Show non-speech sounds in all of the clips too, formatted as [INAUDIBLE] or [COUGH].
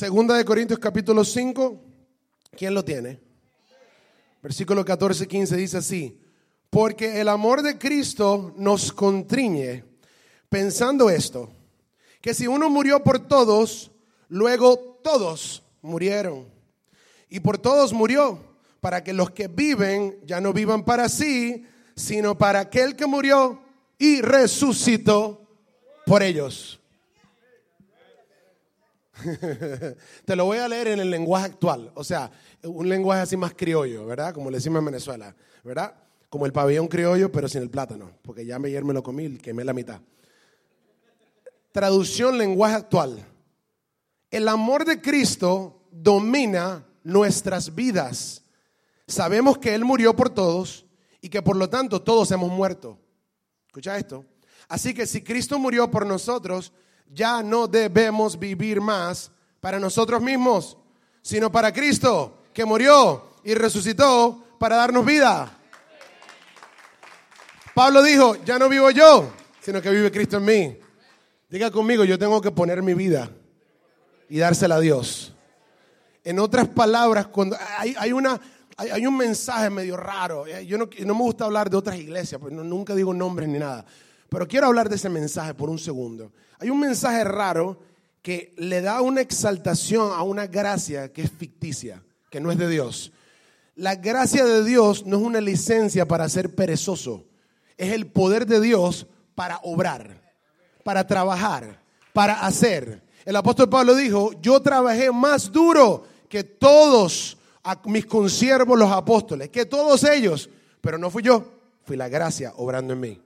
Segunda de Corintios capítulo 5. ¿Quién lo tiene? Versículo 14, 15 dice así. Porque el amor de Cristo nos contriñe pensando esto, que si uno murió por todos, luego todos murieron. Y por todos murió, para que los que viven ya no vivan para sí, sino para aquel que murió y resucitó por ellos. [LAUGHS] Te lo voy a leer en el lenguaje actual, o sea, un lenguaje así más criollo, ¿verdad? Como le decimos en Venezuela, ¿verdad? Como el pabellón criollo, pero sin el plátano, porque ya ayer me lo comí y quemé la mitad. Traducción lenguaje actual. El amor de Cristo domina nuestras vidas. Sabemos que Él murió por todos y que por lo tanto todos hemos muerto. Escucha esto. Así que si Cristo murió por nosotros, ya no debemos vivir más para nosotros mismos, sino para Cristo, que murió y resucitó para darnos vida. Pablo dijo, ya no vivo yo, sino que vive Cristo en mí. Diga conmigo, yo tengo que poner mi vida y dársela a Dios. En otras palabras, cuando hay, una, hay, un mensaje medio raro, eh, yo no, no, me gusta hablar de otras iglesias, porque nunca digo nombres ni nada, pero quiero hablar de ese mensaje por un segundo. Hay un mensaje raro que le da una exaltación a una gracia que es ficticia, que no es de Dios. La gracia de Dios no es una licencia para ser perezoso es el poder de Dios para obrar, para trabajar, para hacer. El apóstol Pablo dijo, yo trabajé más duro que todos mis consiervos los apóstoles, que todos ellos, pero no fui yo, fui la gracia obrando en mí.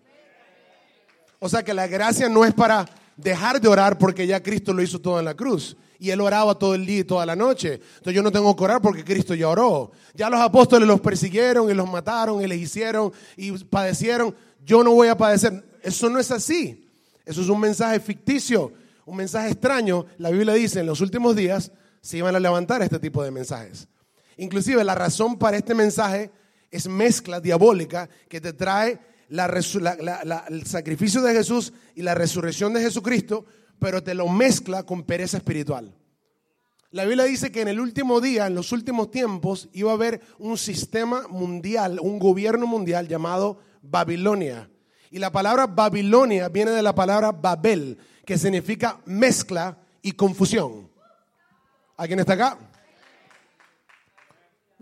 O sea que la gracia no es para dejar de orar porque ya Cristo lo hizo todo en la cruz. Y él oraba todo el día y toda la noche. Entonces yo no tengo que orar porque Cristo ya oró. Ya los apóstoles los persiguieron y los mataron y les hicieron y padecieron. Yo no voy a padecer. Eso no es así. Eso es un mensaje ficticio, un mensaje extraño. La Biblia dice en los últimos días se iban a levantar este tipo de mensajes. Inclusive la razón para este mensaje es mezcla diabólica que te trae el sacrificio de Jesús y la resurrección de Jesucristo, pero te lo mezcla con pereza espiritual. La Biblia dice que en el último día, en los últimos tiempos, iba a haber un sistema mundial, un gobierno mundial llamado Babilonia. Y la palabra Babilonia viene de la palabra Babel, que significa mezcla y confusión. ¿Alguien está acá?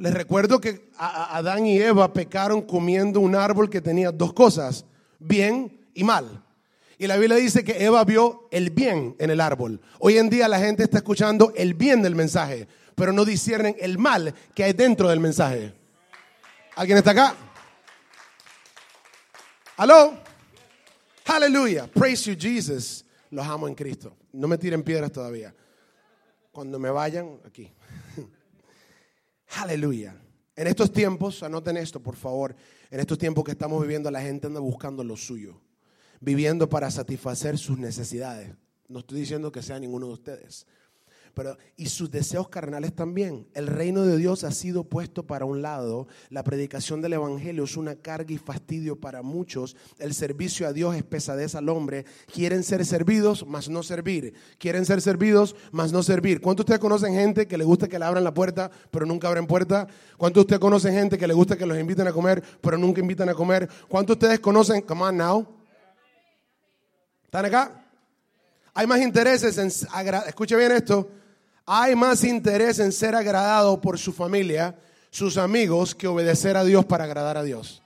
Les recuerdo que Adán y Eva pecaron comiendo un árbol que tenía dos cosas, bien y mal. Y la Biblia dice que Eva vio el bien en el árbol. Hoy en día la gente está escuchando el bien del mensaje, pero no disciernen el mal que hay dentro del mensaje. ¿Alguien está acá? ¿Aló? Aleluya. Praise you, Jesus. Los amo en Cristo. No me tiren piedras todavía. Cuando me vayan, aquí. [LAUGHS] Aleluya. En estos tiempos, anoten esto, por favor. En estos tiempos que estamos viviendo, la gente anda buscando lo suyo. Viviendo para satisfacer sus necesidades. No estoy diciendo que sea ninguno de ustedes pero, y sus deseos carnales también. El reino de Dios ha sido puesto para un lado. La predicación del Evangelio es una carga y fastidio para muchos. El servicio a Dios es pesadez al hombre. Quieren ser servidos, mas no servir. Quieren ser servidos, mas no servir. ¿Cuántos de ustedes conocen gente que le gusta que le abran la puerta, pero nunca abren puerta? ¿Cuántos de ustedes conocen gente que le gusta que los inviten a comer, pero nunca invitan a comer? ¿Cuántos de ustedes conocen, come on now? ¿Están acá? Hay más intereses en, escuche bien esto, hay más interés en ser agradado por su familia, sus amigos, que obedecer a Dios para agradar a Dios.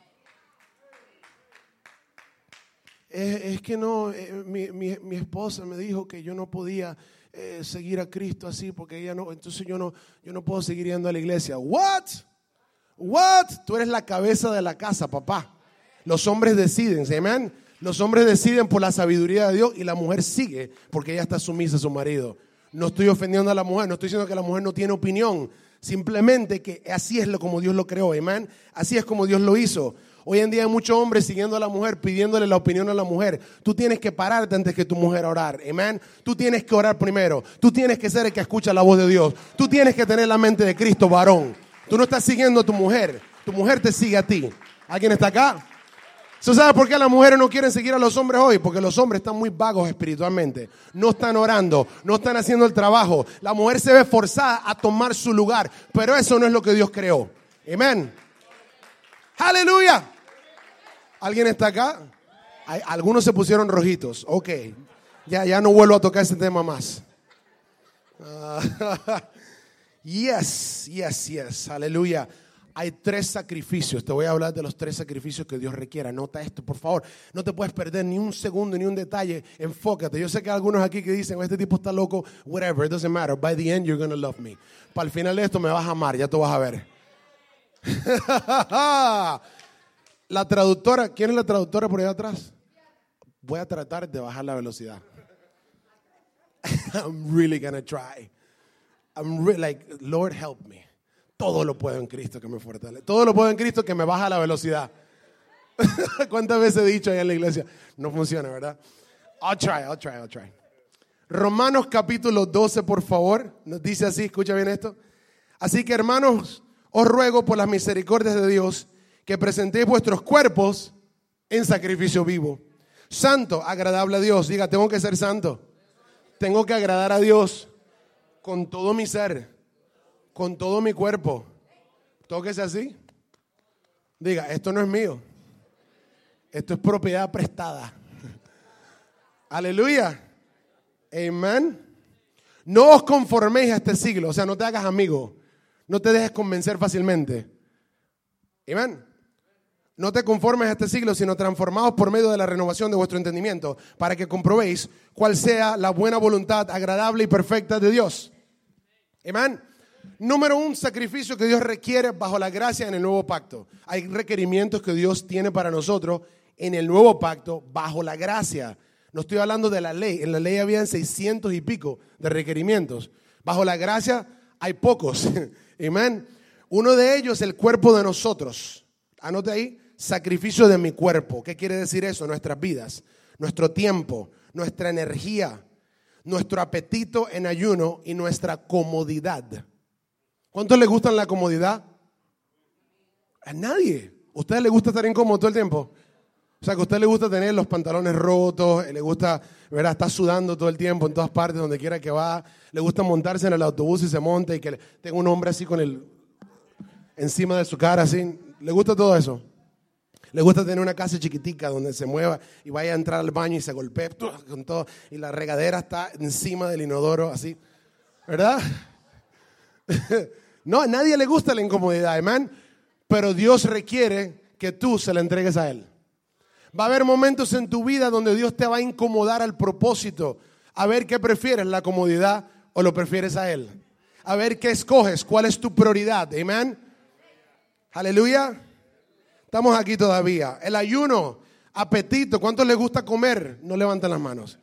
Es, que no, eh, mi, esposa me dijo que yo no podía eh, seguir a Cristo así porque ella no, entonces yo no, yo no puedo seguir yendo a la iglesia. What? What? Tú eres la cabeza de la casa, papá. Los hombres deciden, amén. Los hombres deciden por la sabiduría de Dios y la mujer sigue porque ella está sumisa a su marido. No estoy ofendiendo a la mujer, no estoy diciendo que la mujer no tiene opinión. Simplemente que así es lo como Dios lo creó, amén. Así es como Dios lo hizo. Hoy en día hay muchos hombres siguiendo a la mujer, pidiéndole la opinión a la mujer. Tú tienes que pararte antes que tu mujer orar. Amén. Tú tienes que orar primero. Tú tienes que ser el que escucha la voz de Dios. Tú tienes que tener la mente de Cristo, varón. Tú no estás siguiendo a tu mujer. Tu mujer te sigue a ti. ¿Alguien está acá? ¿Tú sabes por qué las mujeres no quieren seguir a los hombres hoy? Porque los hombres están muy vagos espiritualmente. No están orando, no están haciendo el trabajo. La mujer se ve forzada a tomar su lugar, pero eso no es lo que Dios creó. Amén. Aleluya. ¿Alguien está acá? algunos se pusieron rojitos. Ok. Ya, ya no vuelvo a tocar ese tema más. [LAUGHS] yes, yes, yes. Aleluya hay tres sacrificios. Te voy a hablar de los tres sacrificios que Dios requiere. Anota esto, por favor. No te puedes perder ni un segundo, ni un detalle. Enfócate. Yo sé que hay algunos aquí que dicen, este tipo está loco. Whatever, it doesn't matter. By the end, you're going to love me. Para el final de esto me vas a amar, ya tú vas a ver. [LAUGHS] la traductora, ¿quién es la traductora por allá atrás? Voy a tratar de bajar la velocidad. [LAUGHS] I'm really to try. I'm really like, Lord, help me. Todo lo puedo en Cristo que me fortalece. Todo lo puedo en Cristo que me baja la velocidad. [LAUGHS] ¿Cuántas veces he dicho ahí en la iglesia? No funciona, ¿verdad? I'll try, I'll try, I'll try. Romanos capítulo 12, por favor. Nos dice así, escucha bien esto. Así que hermanos, os ruego por las misericordias de Dios que presentéis vuestros cuerpos en sacrificio vivo. Santo, agradable a Dios. Diga, tengo que ser santo. Tengo que agradar a Dios con todo mi ser con todo mi cuerpo. Tóquese así. Diga, esto no es mío. Esto es propiedad prestada. [LAUGHS] Aleluya. Amén. No os conforméis a este siglo. O sea, no te hagas amigo. No te dejes convencer fácilmente. Amén. No te conformes a este siglo, sino transformaos por medio de la renovación de vuestro entendimiento, para que comprobéis cuál sea la buena voluntad agradable y perfecta de Dios. Amén. Número un, sacrificio que Dios requiere bajo la gracia en el nuevo pacto. Hay requerimientos que Dios tiene para nosotros en el nuevo pacto bajo la gracia. No estoy hablando de la ley. En la ley habían 600 y pico de requerimientos. Bajo la gracia hay pocos. [LAUGHS] Amén. Uno de ellos es el cuerpo de nosotros. Anote ahí, sacrificio de mi cuerpo. ¿Qué quiere decir eso? Nuestras vidas, nuestro tiempo, nuestra energía, nuestro apetito en ayuno y nuestra comodidad. ¿Cuántos le gustan la comodidad? A nadie. ¿A usted le gusta estar incómodo todo el tiempo? O sea, que a usted le gusta tener los pantalones rotos, le gusta, ¿verdad? Está sudando todo el tiempo en todas partes, donde quiera que va. Le gusta montarse en el autobús y se monta y que tenga un hombre así con el encima de su cara, así. ¿Le gusta todo eso? Le gusta tener una casa chiquitica donde se mueva y vaya a entrar al baño y se golpee con todo y la regadera está encima del inodoro, así. ¿Verdad? [LAUGHS] No, a nadie le gusta la incomodidad, amén. Pero Dios requiere que tú se la entregues a Él. Va a haber momentos en tu vida donde Dios te va a incomodar al propósito. A ver qué prefieres, la comodidad o lo prefieres a Él. A ver qué escoges, cuál es tu prioridad, amén. Aleluya. Estamos aquí todavía. El ayuno, apetito, ¿cuántos les gusta comer? No levanten las manos.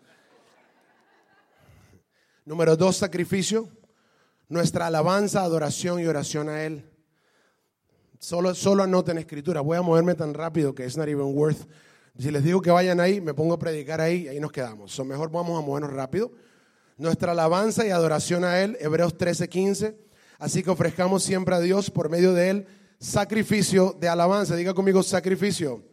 Número dos, sacrificio nuestra alabanza, adoración y oración a Él. Solo, solo anoten escritura. Voy a moverme tan rápido que es not even worth. Si les digo que vayan ahí, me pongo a predicar ahí, ahí nos quedamos. O mejor vamos a movernos rápido. Nuestra alabanza y adoración a Él, Hebreos 13:15. Así que ofrezcamos siempre a Dios por medio de Él sacrificio de alabanza. Diga conmigo sacrificio.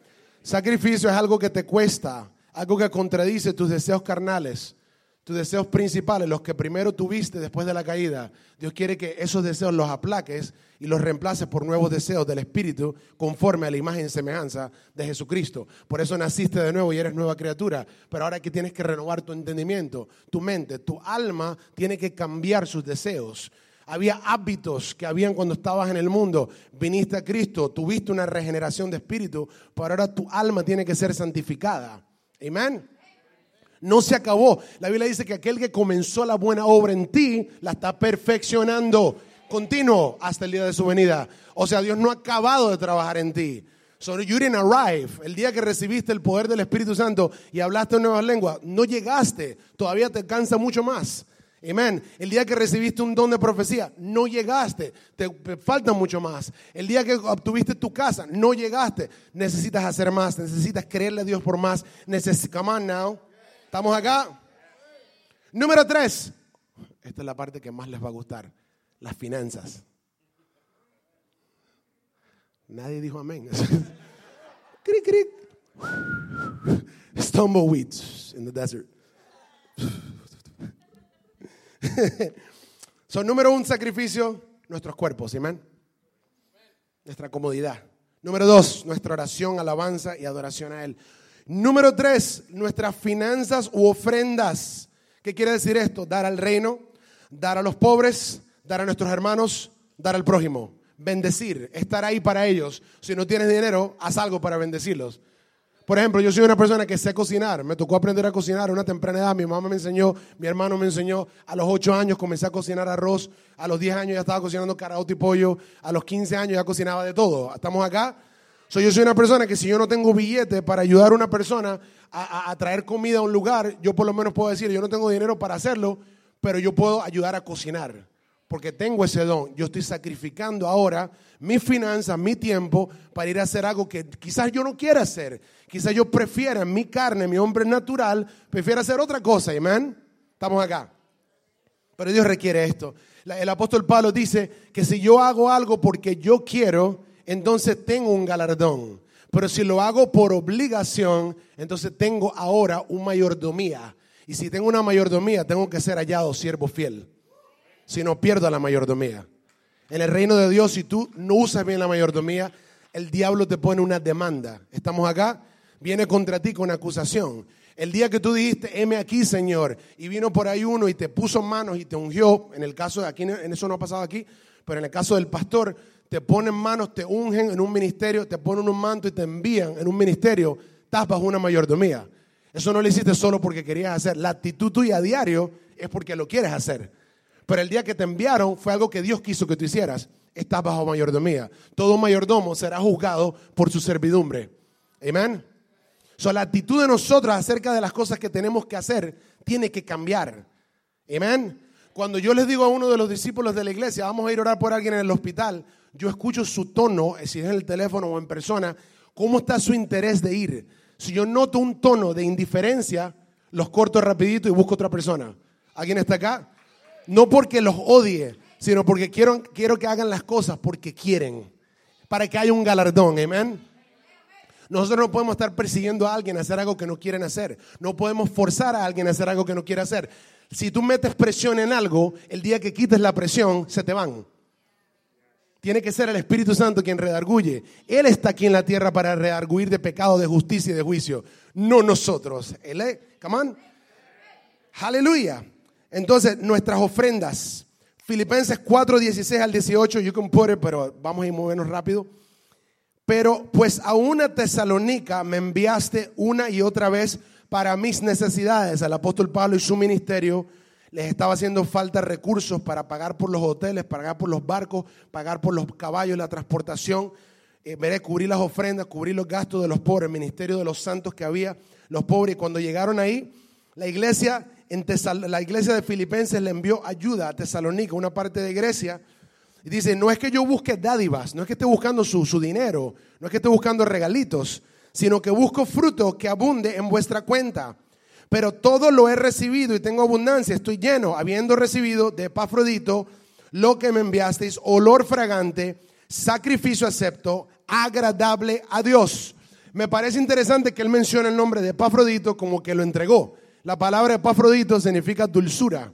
Sacrificio es algo que te cuesta, algo que contradice tus deseos carnales tus deseos principales, los que primero tuviste después de la caída, Dios quiere que esos deseos los aplaques y los reemplaces por nuevos deseos del Espíritu conforme a la imagen y semejanza de Jesucristo. Por eso naciste de nuevo y eres nueva criatura. Pero ahora que tienes que renovar tu entendimiento, tu mente, tu alma tiene que cambiar sus deseos. Había hábitos que habían cuando estabas en el mundo. Viniste a Cristo, tuviste una regeneración de espíritu, pero ahora tu alma tiene que ser santificada. Amén. No se acabó. La Biblia dice que aquel que comenzó la buena obra en ti, la está perfeccionando continuo hasta el día de su venida. O sea, Dios no ha acabado de trabajar en ti. So you didn't arrive. El día que recibiste el poder del Espíritu Santo y hablaste en nuevas lenguas, no llegaste. Todavía te cansa mucho más. Amén. El día que recibiste un don de profecía, no llegaste. Te falta mucho más. El día que obtuviste tu casa, no llegaste. Necesitas hacer más. Necesitas creerle a Dios por más. come on now. ¿Estamos acá? Número tres. Esta es la parte que más les va a gustar. Las finanzas. Nadie dijo amén. [LAUGHS] Stumbleweeds in the desert. [LAUGHS] Son número un sacrificio, nuestros cuerpos, amén. Nuestra comodidad. Número dos, nuestra oración, alabanza y adoración a Él. Número tres, nuestras finanzas u ofrendas. ¿Qué quiere decir esto? Dar al reino, dar a los pobres, dar a nuestros hermanos, dar al prójimo. Bendecir, estar ahí para ellos. Si no tienes dinero, haz algo para bendecirlos. Por ejemplo, yo soy una persona que sé cocinar. Me tocó aprender a cocinar a una temprana edad. Mi mamá me enseñó, mi hermano me enseñó. A los 8 años comencé a cocinar arroz. A los 10 años ya estaba cocinando caraota y pollo. A los 15 años ya cocinaba de todo. Estamos acá. Yo soy una persona que si yo no tengo billete para ayudar a una persona a, a traer comida a un lugar, yo por lo menos puedo decir, yo no tengo dinero para hacerlo, pero yo puedo ayudar a cocinar porque tengo ese don. Yo estoy sacrificando ahora mis finanzas, mi tiempo, para ir a hacer algo que quizás yo no quiera hacer. Quizás yo prefiera, mi carne, mi hombre natural, prefiera hacer otra cosa. Amén. Estamos acá. Pero Dios requiere esto. El apóstol Pablo dice que si yo hago algo porque yo quiero, entonces tengo un galardón. Pero si lo hago por obligación, entonces tengo ahora un mayordomía. Y si tengo una mayordomía, tengo que ser hallado siervo fiel si no pierdo la mayordomía. En el reino de Dios, si tú no usas bien la mayordomía, el diablo te pone una demanda. ¿Estamos acá? Viene contra ti con acusación. El día que tú dijiste, heme aquí, Señor, y vino por ahí uno y te puso manos y te ungió, en el caso de aquí, en eso no ha pasado aquí, pero en el caso del pastor, te ponen manos, te ungen en un ministerio, te ponen un manto y te envían en un ministerio, estás bajo una mayordomía. Eso no lo hiciste solo porque querías hacer. La actitud tuya a diario es porque lo quieres hacer. Pero el día que te enviaron fue algo que Dios quiso que tú hicieras. Estás bajo mayordomía. Todo mayordomo será juzgado por su servidumbre. Amén. So, la actitud de nosotros acerca de las cosas que tenemos que hacer tiene que cambiar. Amén. Cuando yo les digo a uno de los discípulos de la iglesia, vamos a ir a orar por alguien en el hospital, yo escucho su tono, si es en el teléfono o en persona, cómo está su interés de ir. Si yo noto un tono de indiferencia, los corto rapidito y busco otra persona. ¿Alguien está acá? No porque los odie, sino porque quiero, quiero que hagan las cosas porque quieren. Para que haya un galardón. Amén. Nosotros no podemos estar persiguiendo a alguien a hacer algo que no quieren hacer. No podemos forzar a alguien a hacer algo que no quiere hacer. Si tú metes presión en algo, el día que quites la presión, se te van. Tiene que ser el Espíritu Santo quien redarguye. Él está aquí en la tierra para redarguir de pecado, de justicia y de juicio. No nosotros. Él es, come on. Aleluya. Entonces, nuestras ofrendas. Filipenses 4, 16 al 18, you can pero vamos a ir movernos rápido. Pero pues a una Tesalónica me enviaste una y otra vez para mis necesidades. Al apóstol Pablo y su ministerio les estaba haciendo falta recursos para pagar por los hoteles, pagar por los barcos, pagar por los caballos, la transportación, eh, veré, cubrir las ofrendas, cubrir los gastos de los pobres, el ministerio de los santos que había, los pobres. Cuando llegaron ahí, la iglesia la iglesia de Filipenses le envió ayuda a Tesalónica, una parte de Grecia. Y dice, no es que yo busque dádivas, no es que esté buscando su, su dinero, no es que esté buscando regalitos, sino que busco fruto que abunde en vuestra cuenta. Pero todo lo he recibido y tengo abundancia, estoy lleno, habiendo recibido de Epafrodito lo que me enviasteis, olor fragante, sacrificio acepto, agradable a Dios. Me parece interesante que él mencione el nombre de Epafrodito como que lo entregó. La palabra epafrodito significa dulzura.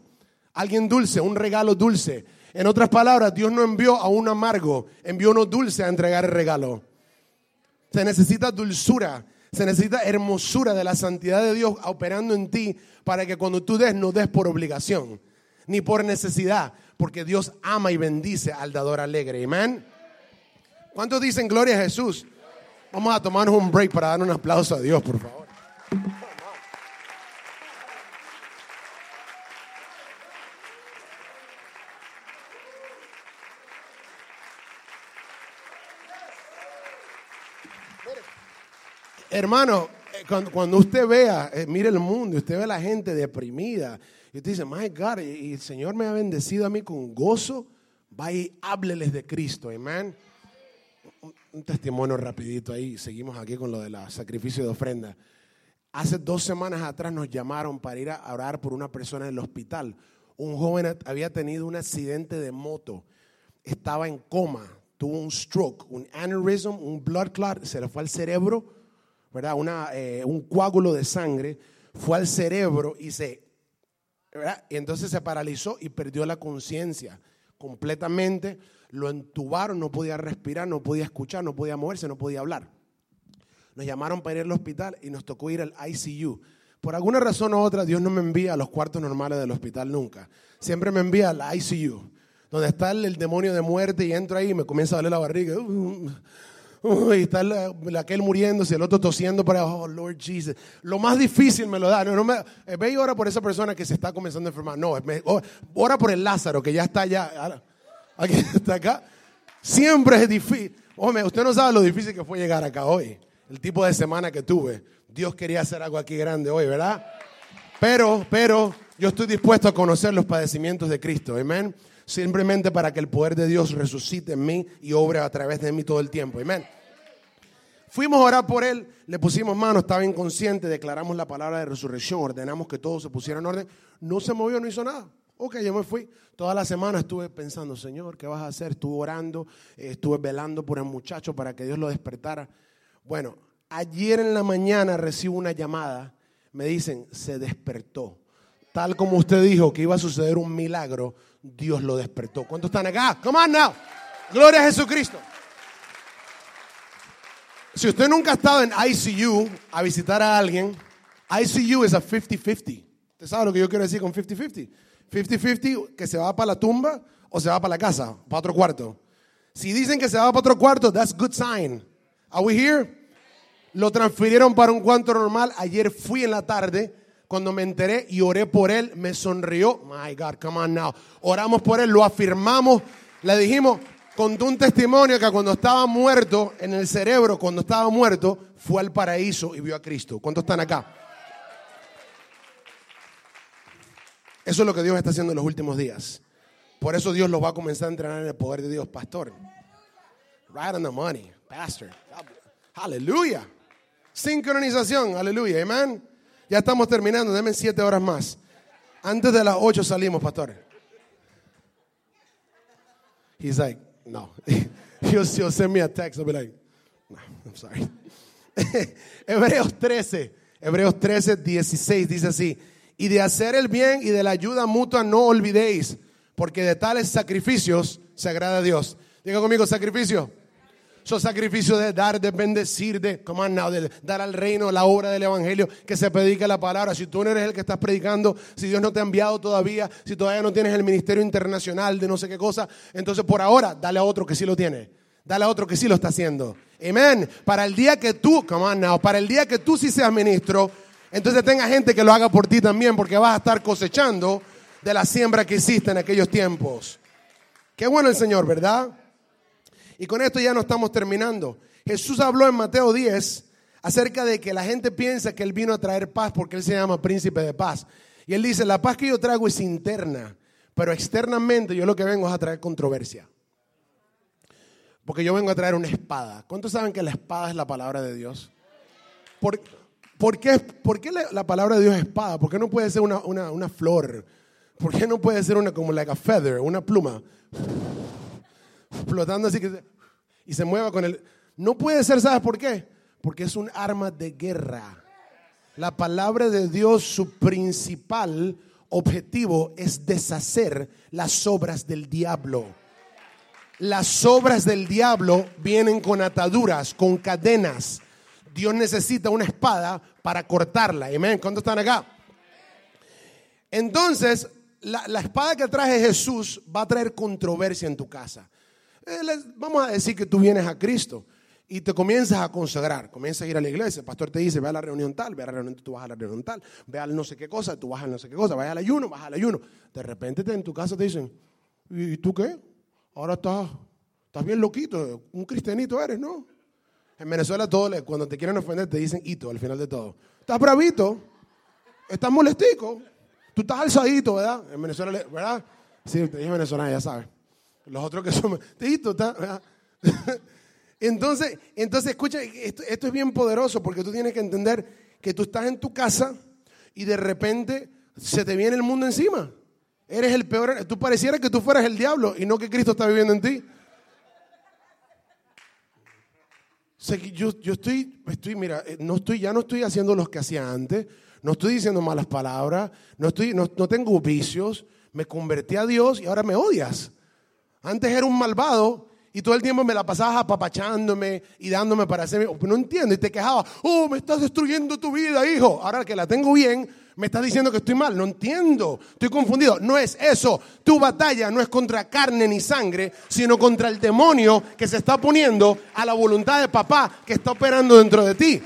Alguien dulce, un regalo dulce. En otras palabras, Dios no envió a un amargo, envió uno dulce a entregar el regalo. Se necesita dulzura, se necesita hermosura de la santidad de Dios operando en ti para que cuando tú des no des por obligación, ni por necesidad, porque Dios ama y bendice al dador alegre. Amén. ¿Cuántos dicen gloria a Jesús? Vamos a tomarnos un break para dar un aplauso a Dios, por favor. Hermano, eh, cuando, usted vea, eh, mire el mundo, usted ve a la gente deprimida, y usted dice, my God, y el Señor me ha bendecido a mí con gozo, va y hábleles de Cristo, amén. Un, testimonio rapidito ahí, seguimos aquí con lo de la sacrificio de ofrenda. Hace dos semanas atrás nos llamaron para ir a orar por una persona en el hospital. Un joven había tenido un accidente de moto, estaba en coma, tuvo un stroke, un aneurysm, un blood clot, se le fue al cerebro ¿verdad? Eh, un coágulo de sangre, fue al cerebro y se, ¿verdad? Y entonces se paralizó y perdió la conciencia completamente. Lo entubaron, no podía respirar, no podía escuchar, no podía moverse, no podía hablar. Nos llamaron para ir al hospital y nos tocó ir al ICU. Por alguna razón u otra, Dios no me envía a los cuartos normales del hospital nunca. Siempre me envía al ICU, donde está el, demonio de muerte y entro ahí y me comienza a doler la barriga. Y está aquel muriéndose, el otro tosiendo para, oh Lord Jesus. Lo más difícil me lo da. No, me, eh, ve y ora por esa persona que se está comenzando a enfermar. No, oh, ora por el Lázaro que ya está allá. Aquí [LAUGHS] está acá. Siempre es difícil. Hombre, usted no sabe lo difícil que fue llegar acá hoy el tipo de semana que tuve. Dios quería hacer algo aquí grande hoy, ¿verdad? Pero, pero, yo estoy dispuesto a conocer los padecimientos de Cristo, amén. Simplemente para que el poder de Dios resucite en mí y obre a través de mí todo el tiempo, amén. Fuimos a orar por él, le pusimos mano, estaba inconsciente, declaramos la palabra de resurrección, ordenamos que todo se pusiera en orden. No se movió, no hizo nada. Ok, yo me fui. Toda la semana estuve pensando, Señor, ¿qué vas a hacer? Estuve orando, eh, estuve velando por el muchacho para que Dios lo despertara. Bueno, ayer en la mañana recibo una llamada, me dicen, se despertó. Tal como usted dijo que iba a suceder un milagro, Dios lo despertó. ¿Cuántos están acá? Come on now. Gloria a Jesucristo. Si usted nunca ha estado en ICU a visitar a alguien, ICU es a 50-50. ¿Usted sabe lo que yo quiero decir con 50-50? 50-50 que se va para la tumba o se va para la casa, para otro cuarto. Si dicen que se va para otro cuarto, that's good sign. Are we here? Lo transfirieron para un cuarto normal. Ayer fui en la tarde. Cuando me enteré y oré por él, me sonrió. My God, come on now. Oramos por él, lo afirmamos. Le dijimos, contó un testimonio que cuando estaba muerto en el cerebro, cuando estaba muerto, fue al paraíso y vio a Cristo. ¿Cuántos están acá? Eso es lo que Dios está haciendo en los últimos días. Por eso Dios los va a comenzar a entrenar en el poder de Dios, pastor. Right on the money, pastor. Aleluya. Sincronización, aleluya, amén. Ya estamos terminando, denme siete horas más. Antes de las ocho salimos, pastor. He's like, no. [LAUGHS] He'll, he'll send me a text. I'll be like, no, I'm sorry. [LAUGHS] Hebreos 13, Hebreos 13, 16 dice así. Y de hacer el bien y de la ayuda mutua no olvidéis, porque de tales sacrificios se agrada a Dios. Diga conmigo, sacrificio. Son sacrificios de dar, de bendecir, de, come now, de dar al reino la obra del evangelio, que se predique la palabra. Si tú no eres el que estás predicando, si Dios no te ha enviado todavía, si todavía no tienes el ministerio internacional de no sé qué cosa, entonces por ahora dale a otro que sí lo tiene. Dale a otro que sí lo está haciendo. Amén. Para el día que tú, come para el día que tú sí seas ministro, entonces tenga gente que lo haga por ti también, porque vas a estar cosechando de la siembra que hiciste en aquellos tiempos. Qué bueno el Señor, ¿verdad? Y con esto ya no estamos terminando. Jesús habló en Mateo 10 acerca de que la gente piensa que Él vino a traer paz porque Él se llama príncipe de paz. Y Él dice, la paz que yo traigo es interna, pero externamente yo lo que vengo es a traer controversia. Porque yo vengo a traer una espada. ¿Cuántos saben que la espada es la palabra de Dios? ¿Por, qué, por qué la, palabra de Dios es espada? ¿Por qué no puede ser una, una flor? ¿Por qué no puede ser una como like a feather, una pluma? Flotando así que y se mueva con el... No puede ser, ¿sabes por qué? Porque es un arma de guerra. La palabra de Dios, su principal objetivo es deshacer las obras del diablo. Las obras del diablo vienen con ataduras, con cadenas. Dios necesita una espada para cortarla. Amén. ¿Cuántos están acá? Entonces, la, la, espada que traje Jesús va a traer controversia en tu casa. Eh, vamos a decir que tú vienes a Cristo y te comienzas a consagrar, comienzas a ir a la iglesia, el pastor te dice, ve a la reunión tal, ve a la reunión, tú vas a la reunión tal, ve al no sé qué cosa, tú vas al no sé qué cosa, vas al ayuno, vas al ayuno. De repente en tu casa te dicen, ¿y tú qué? Ahora estás, estás bien loquito, un cristianito eres, ¿no? En Venezuela todo, cuando te quieren ofender te dicen hito al final de todo. Estás bravito, estás molestico, tú estás alzadito, ¿verdad? En Venezuela, ¿verdad? Sí, te dije venezolana, ya sabes. Los otros que son... [LAUGHS] [LAUGHS] entonces, entonces, escucha, esto, es bien poderoso porque tú tienes que entender que tú estás en tu casa y de repente se te viene el mundo encima. Eres el peor. Tú pareciera que tú fueras el diablo y no que Cristo está viviendo en ti. yo, yo estoy, estoy, mira, eh, no estoy, ya no estoy haciendo lo que hacía antes, no estoy diciendo malas palabras, no, estoy, no, no tengo vicios, me convertí a Dios y ahora me odias. Antes era un malvado y todo el tiempo me la pasabas apapachándome y dándome para hacer. No entiendo. Y te quejabas, oh, me estás destruyendo tu vida, hijo. Ahora que la tengo bien, me estás diciendo que estoy mal. No entiendo. Estoy confundido. No es eso. Tu batalla no es contra carne ni sangre, sino contra el demonio que se está poniendo a la voluntad de papá que está operando dentro de ti.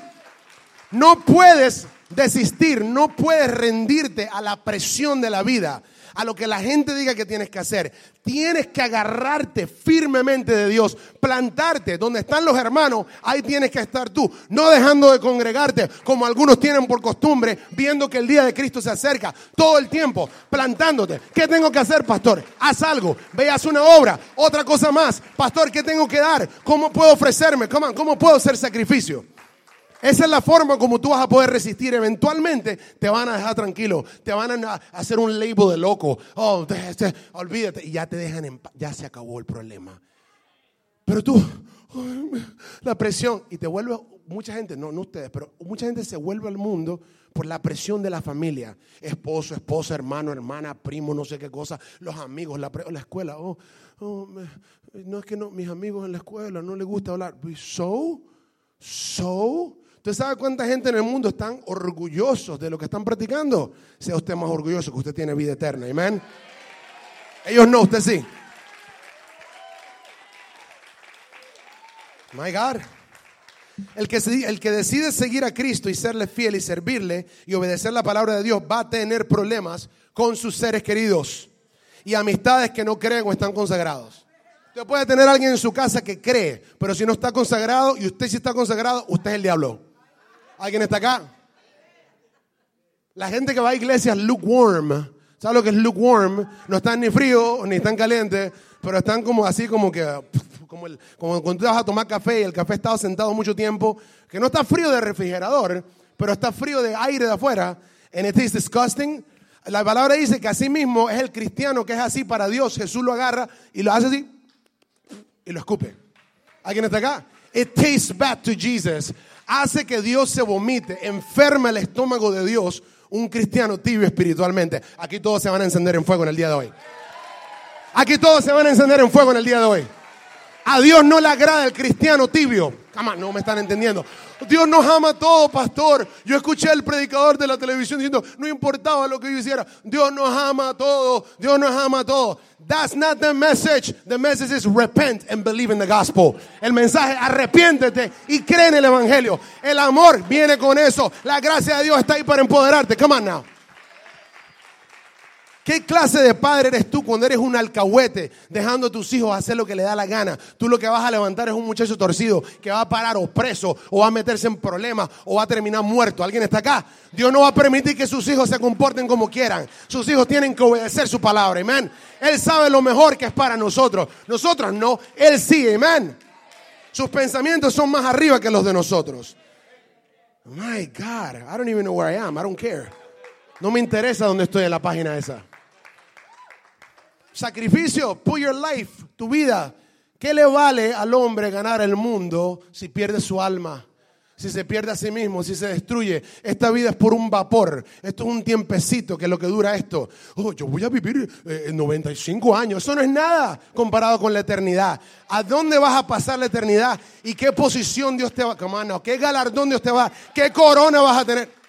No puedes desistir, no puedes rendirte a la presión de la vida a lo que la gente diga que tienes que hacer. Tienes que agarrarte firmemente de Dios, plantarte donde están los hermanos, ahí tienes que estar tú, no dejando de congregarte como algunos tienen por costumbre, viendo que el día de Cristo se acerca, todo el tiempo plantándote. ¿Qué tengo que hacer, pastor? Haz algo, veas una obra, otra cosa más. Pastor, ¿qué tengo que dar? ¿Cómo puedo ofrecerme? ¿Cómo, cómo puedo hacer sacrificio? Esa es la forma como tú vas a poder resistir. Eventualmente te van a dejar tranquilo, te van a hacer un label de loco. Oh, olvídate. Y ya te dejan en paz. Ya se acabó el problema. Pero tú, la presión, y te vuelve, mucha gente, no, no ustedes, pero mucha gente se vuelve al mundo por la presión de la familia. Esposo, esposa, hermano, hermana, primo, no sé qué cosa, los amigos, la, la escuela. Oh, oh no es que no, mis amigos en la escuela no les gusta hablar. So, so, ¿Usted sabe cuánta gente en el mundo están orgullosos de lo que están practicando? Sea usted más orgulloso que usted tiene vida eterna. Amén. Ellos no, usted sí. My God. El que, el que decide seguir a Cristo y serle fiel y servirle y obedecer la palabra de Dios va a tener problemas con sus seres queridos y amistades que no creen o están consagrados. Usted puede tener a alguien en su casa que cree, pero si no está consagrado y usted sí está consagrado, usted es el diablo. ¿Alguien está acá? La gente que va a iglesias lukewarm, ¿sabes lo que es lukewarm? No están ni frío ni están calientes, pero están como así como que, como, el, como cuando tú vas a tomar café y el café está sentado mucho tiempo, que no está frío de refrigerador, pero está frío de aire de afuera, and it is disgusting. La palabra dice que así mismo es el cristiano que es así para Dios. Jesús lo agarra y lo hace así y lo escupe. ¿Alguien está acá? It tastes bad to Jesus hace que Dios se vomite, enferma el estómago de Dios, un cristiano tibio espiritualmente. Aquí todos se van a encender en fuego en el día de hoy. Aquí todos se van a encender en fuego en el día de hoy. A Dios no le agrada el cristiano tibio. No me están entendiendo. Dios nos ama a todos, pastor. Yo escuché al predicador de la televisión diciendo, no importaba lo que yo hiciera, Dios nos ama a Dios nos ama a. That's not the message. The message is repent and believe in the gospel. El mensaje, arrepiéntete y cree en el evangelio. El amor viene con eso. La gracia de Dios está ahí para empoderarte. Come on now. ¿Qué clase de padre eres tú cuando eres un alcahuete dejando a tus hijos hacer lo que le da la gana? Tú lo que vas a levantar es un muchacho torcido que va a parar o preso o va a meterse en problemas o va a terminar muerto. ¿Alguien está acá? Dios no va a permitir que sus hijos se comporten como quieran. Sus hijos tienen que obedecer su palabra. Amén. Él sabe lo mejor que es para nosotros. Nosotros no. Él sí. Amén. Sus pensamientos son más arriba que los de nosotros. My God. I don't even know where I am. I don't care. No me interesa dónde estoy en la página esa. Sacrificio, put your life, tu vida. ¿Qué le vale al hombre ganar el mundo si pierde su alma? Si se pierde a sí mismo, si se destruye. Esta vida es por un vapor. Esto es un tiempecito que es lo que dura esto. Oh, yo voy a vivir 95 eh, años. Eso no es nada comparado con la eternidad. ¿A dónde vas a pasar la eternidad? ¿Y qué posición Dios te va a ¿Qué galardón Dios te va a ¿Qué corona vas a tener?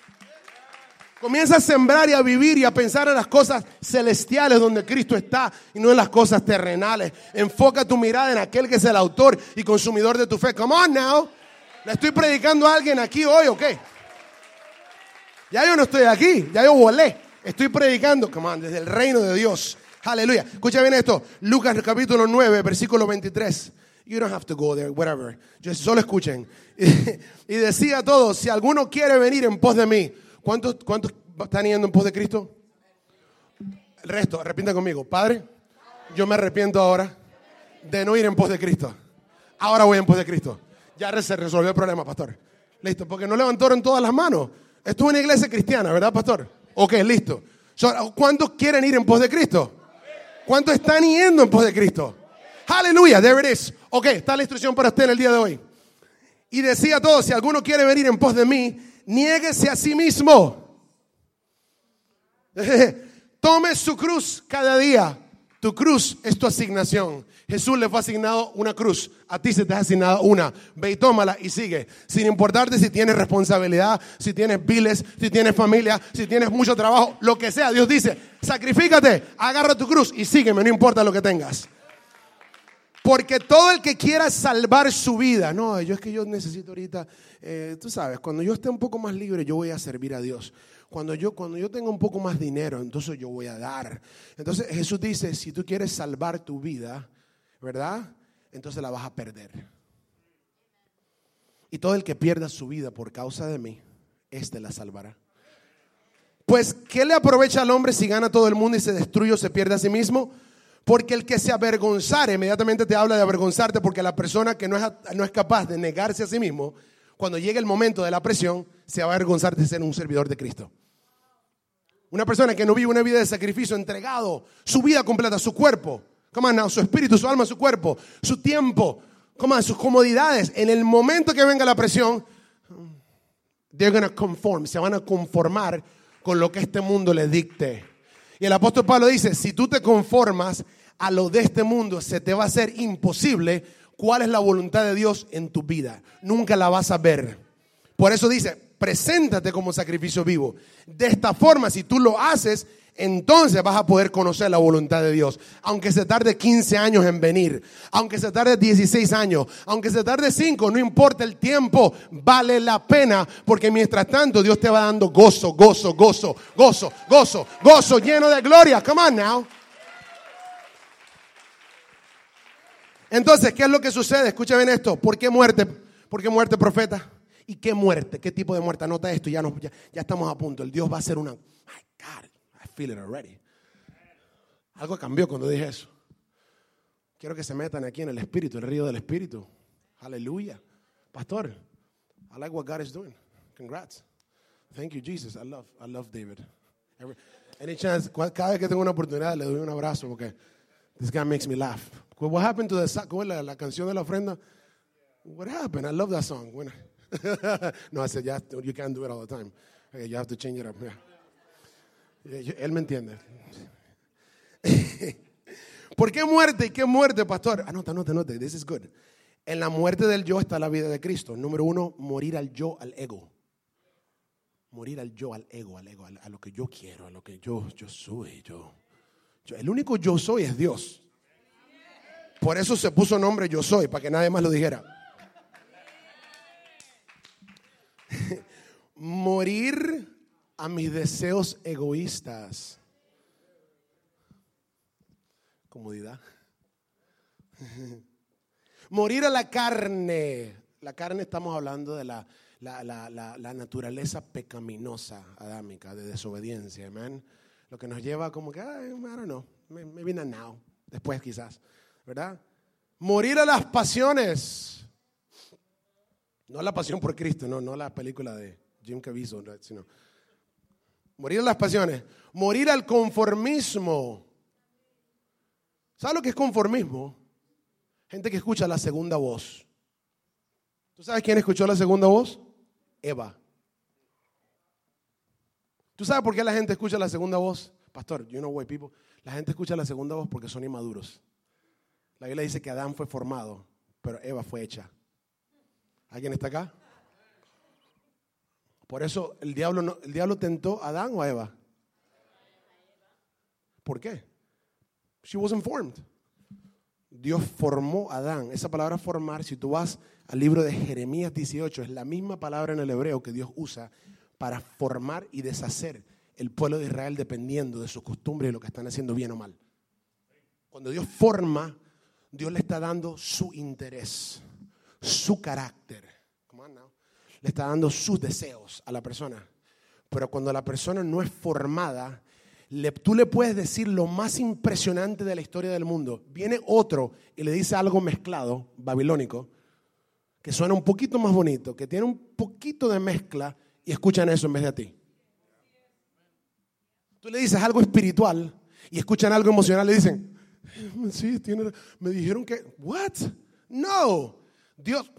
Comienza a sembrar y a vivir y a pensar en las cosas celestiales donde Cristo está y no en las cosas terrenales. Enfoca tu mirada en aquel que es el autor y consumidor de tu fe. Come on now. ¿Le estoy predicando a alguien aquí hoy o qué? Ya yo no estoy aquí, ya yo volé. Estoy predicando, come on, desde el reino de Dios. Aleluya. Escucha bien esto. Lucas capítulo 9, versículo 23. You don't have to go there, whatever. Just, solo escuchen. [LAUGHS] y decía a todos, si alguno quiere venir en pos de mí, ¿Cuántos, ¿Cuántos están yendo en pos de Cristo? El resto, arrepientan conmigo. Padre, yo me arrepiento ahora de no ir en pos de Cristo. Ahora voy en pos de Cristo. Ya se resolvió el problema, pastor. Listo, porque no levantaron todas las manos. Esto es una iglesia cristiana, ¿verdad, pastor? Ok, listo. ¿Cuántos quieren ir en pos de Cristo? ¿Cuántos están yendo en pos de Cristo? Aleluya, there it is. Ok, está la instrucción para usted en el día de hoy. Y decía a todos, si alguno quiere venir en pos de mí, niéguese a sí mismo. [LAUGHS] Tome su cruz cada día. Tu cruz es tu asignación. Jesús le fue asignado una cruz. A ti se te ha asignado una. Ve y tómala y sigue. Sin importarte si tienes responsabilidad, si tienes biles, si tienes familia, si tienes mucho trabajo, lo que sea. Dios dice, sacrifícate, agarra tu cruz y sígueme, no importa lo que tengas. Porque todo el que quiera salvar su vida, no, yo es que yo necesito ahorita, eh, tú sabes, cuando yo esté un poco más libre, yo voy a servir a Dios. Cuando yo, cuando yo tenga un poco más dinero, entonces yo voy a dar. Entonces Jesús dice, si tú quieres salvar tu vida, ¿verdad? Entonces la vas a perder. Y todo el que pierda su vida por causa de mí, éste la salvará. Pues, ¿qué le aprovecha al hombre si gana todo el mundo y se destruye o se pierde a sí mismo? Porque el que se avergonzare, inmediatamente te habla de avergonzarte, porque la persona que no es, no es capaz de negarse a sí mismo, cuando llegue el momento de la presión, se va a avergonzar de ser un servidor de Cristo. Una persona que no vive una vida de sacrificio, entregado, su vida completa, su cuerpo, su espíritu, su alma, su cuerpo, su tiempo, sus comodidades. En el momento que venga la presión, they're gonna conform, se van a conformar con lo que este mundo les dicte. Y el apóstol Pablo dice, si tú te conformas a lo de este mundo, se te va a hacer imposible cuál es la voluntad de Dios en tu vida. Nunca la vas a ver. Por eso dice, preséntate como sacrificio vivo. De esta forma, si tú lo haces, entonces vas a poder conocer la voluntad de Dios. Aunque se tarde 15 años en venir, aunque se tarde 16 años, aunque se tarde 5, no importa el tiempo, vale la pena, porque mientras tanto Dios te va dando gozo, gozo, gozo, gozo, gozo, gozo, lleno de gloria. Come on now. Entonces, ¿qué es lo que sucede? Escucha esto. ¿Por qué muerte? ¿Por qué muerte, profeta? ¿Y qué muerte? ¿Qué tipo de muerte? Anota esto, ya, ya, ya estamos a punto. El Dios va a hacer una... My God, feel it already. Algo cambió cuando dije eso. Quiero que se metan aquí en el Espíritu, el río del Espíritu. Aleluya. Pastor, I like what God is doing. Congrats. Thank you, Jesus. I love, I love David. any chance, cada vez que tengo una oportunidad le doy un abrazo porque this guy makes me laugh. What happened to the, ¿cómo es la, la canción de la ofrenda? What happened? I love that song. When, [LAUGHS] no, I said, yeah, you can't do it all the time. Okay, you have to change it up. Él me entiende. [LAUGHS] ¿Por qué muerte? ¿Y qué muerte, pastor? Anota, anota, anota. This is good. En la muerte del yo está la vida de Cristo. Número uno, morir al yo, al ego. Morir al yo, al ego, al ego, a lo que yo quiero, a lo que yo, yo soy. Yo, yo, el único yo soy es Dios. Por eso se puso nombre yo soy, para que nadie más lo dijera. [LAUGHS] morir a mis deseos egoístas. Comodidad. [LAUGHS] morir a la carne. La carne estamos hablando de la, la, naturaleza pecaminosa adámica, de desobediencia, amén. Lo que nos lleva como que, I don't know, maybe not now, después quizás, ¿verdad? Morir a las pasiones. No la pasión por Cristo, no, no la película de Jim Caviezel, sino morir a las pasiones, morir al conformismo. ¿Sabes lo que es conformismo? Gente que escucha la segunda voz. ¿Tú sabes quién escuchó la segunda voz? Eva. ¿Tú sabes por qué la gente escucha la segunda voz? Pastor, you know why people. La gente escucha la segunda voz porque son inmaduros. La Biblia dice que Adán fue formado, pero Eva fue hecha. ¿Alguien está acá? Por eso el diablo, el diablo tentó a Adán o a Eva. ¿Por qué? She wasn't formed. Dios formó a Adán. Esa palabra formar, si tú vas al libro de Jeremías 18, es la misma palabra en el hebreo que Dios usa para formar y deshacer el pueblo de Israel dependiendo de sus costumbres y lo que están haciendo bien o mal. Cuando Dios forma, Dios le está dando su interés su carácter. Le está dando sus deseos a la persona. Pero cuando la persona no es formada, tú le puedes decir lo más impresionante de la historia del mundo. Viene otro y le dice algo mezclado, babilónico, que suena un poquito más bonito, que tiene un poquito de mezcla y escuchan eso en vez de a ti. Tú le dices algo espiritual y escuchan algo emocional y dicen, sí, tiene, me dijeron que, what? No, Dios.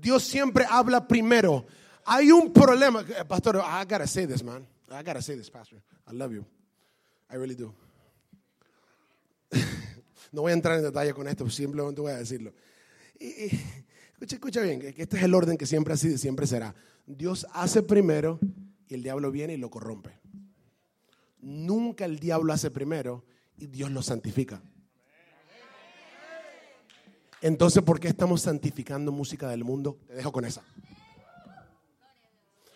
Dios siempre habla primero. Hay un problema. Pastor, I gotta say this, man. I gotta say this, Pastor. I love you. I really do. [LAUGHS] no voy a entrar en detalle con esto, simplemente voy a decirlo. Y, escucha, escucha bien, que este es el orden que siempre ha sido y siempre será. Dios hace primero y el diablo viene y lo corrompe. Nunca el diablo hace primero y Dios lo santifica. Entonces, ¿por qué estamos santificando música del mundo? Te dejo con esa.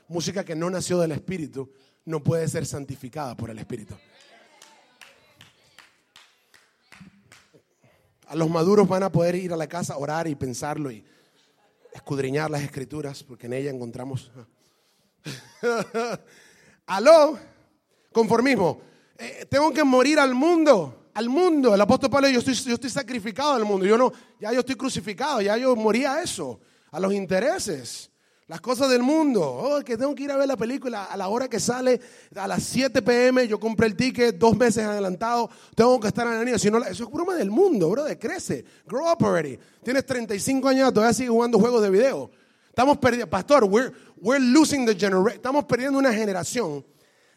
Música que no nació del Espíritu no puede ser santificada por el Espíritu. A los maduros van a poder ir a la casa, orar y pensarlo y escudriñar las escrituras, porque en ella encontramos... [LAUGHS] Aló, conformismo. Eh, tengo que morir al mundo, al mundo. El apóstol Pablo, yo estoy, yo estoy sacrificado al mundo. Yo no, ya yo estoy crucificado, ya yo morí a eso, a los intereses. Las cosas del mundo. Oh, que tengo que ir a ver la película a la hora que sale, a las 7 pm. Yo compré el ticket dos meses adelantado. Tengo que estar en la niña. Si no, eso es broma del mundo, bro. Crece. Grow up already. Tienes 35 años, todavía sigues jugando juegos de video. Estamos perdiendo, pastor, we're, we're losing the generation. Estamos perdiendo una generación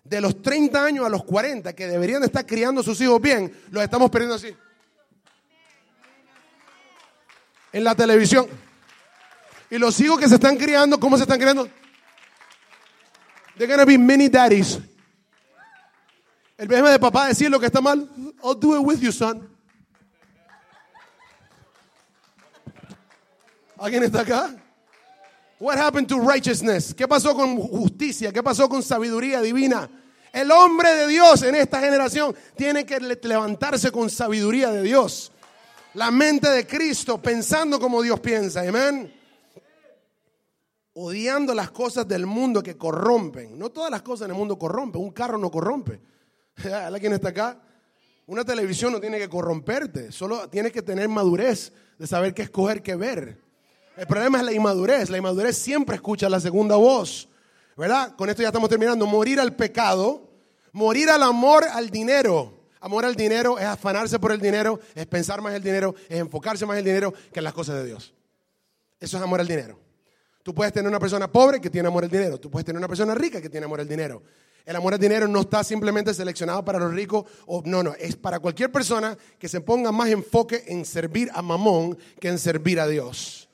de los 30 años a los 40 que deberían estar criando sus hijos bien. Los estamos perdiendo así. En la televisión. Y los hijos que se están criando, ¿cómo se están criando? They're gonna be mini daddies. El problema de papá decir lo que está mal. I'll do it with you, son. ¿Alguien está acá? What happened to righteousness? ¿Qué pasó con justicia? ¿Qué pasó con sabiduría divina? El hombre de Dios en esta generación tiene que levantarse con sabiduría de Dios. La mente de Cristo pensando como Dios piensa. Amén odiando las cosas del mundo que corrompen. No todas las cosas en el mundo corrompen. Un carro no corrompe. [LAUGHS] ¿Alguien está acá? Una televisión no tiene que corromperte. Solo tienes que tener madurez de saber qué escoger, qué ver. El problema es la inmadurez. La inmadurez siempre escucha la segunda voz. ¿Verdad? Con esto ya estamos terminando. Morir al pecado. Morir al amor al dinero. Amor al dinero es afanarse por el dinero, es pensar más el dinero, es enfocarse más el dinero que en las cosas de Dios. Eso es amor al dinero. Tú puedes tener una persona pobre que tiene amor al dinero. Tú puedes tener una persona rica que tiene amor al dinero. El amor al dinero no está simplemente seleccionado para los ricos. O, no, no. Es para cualquier persona que se ponga más enfoque en servir a Mamón que en servir a Dios.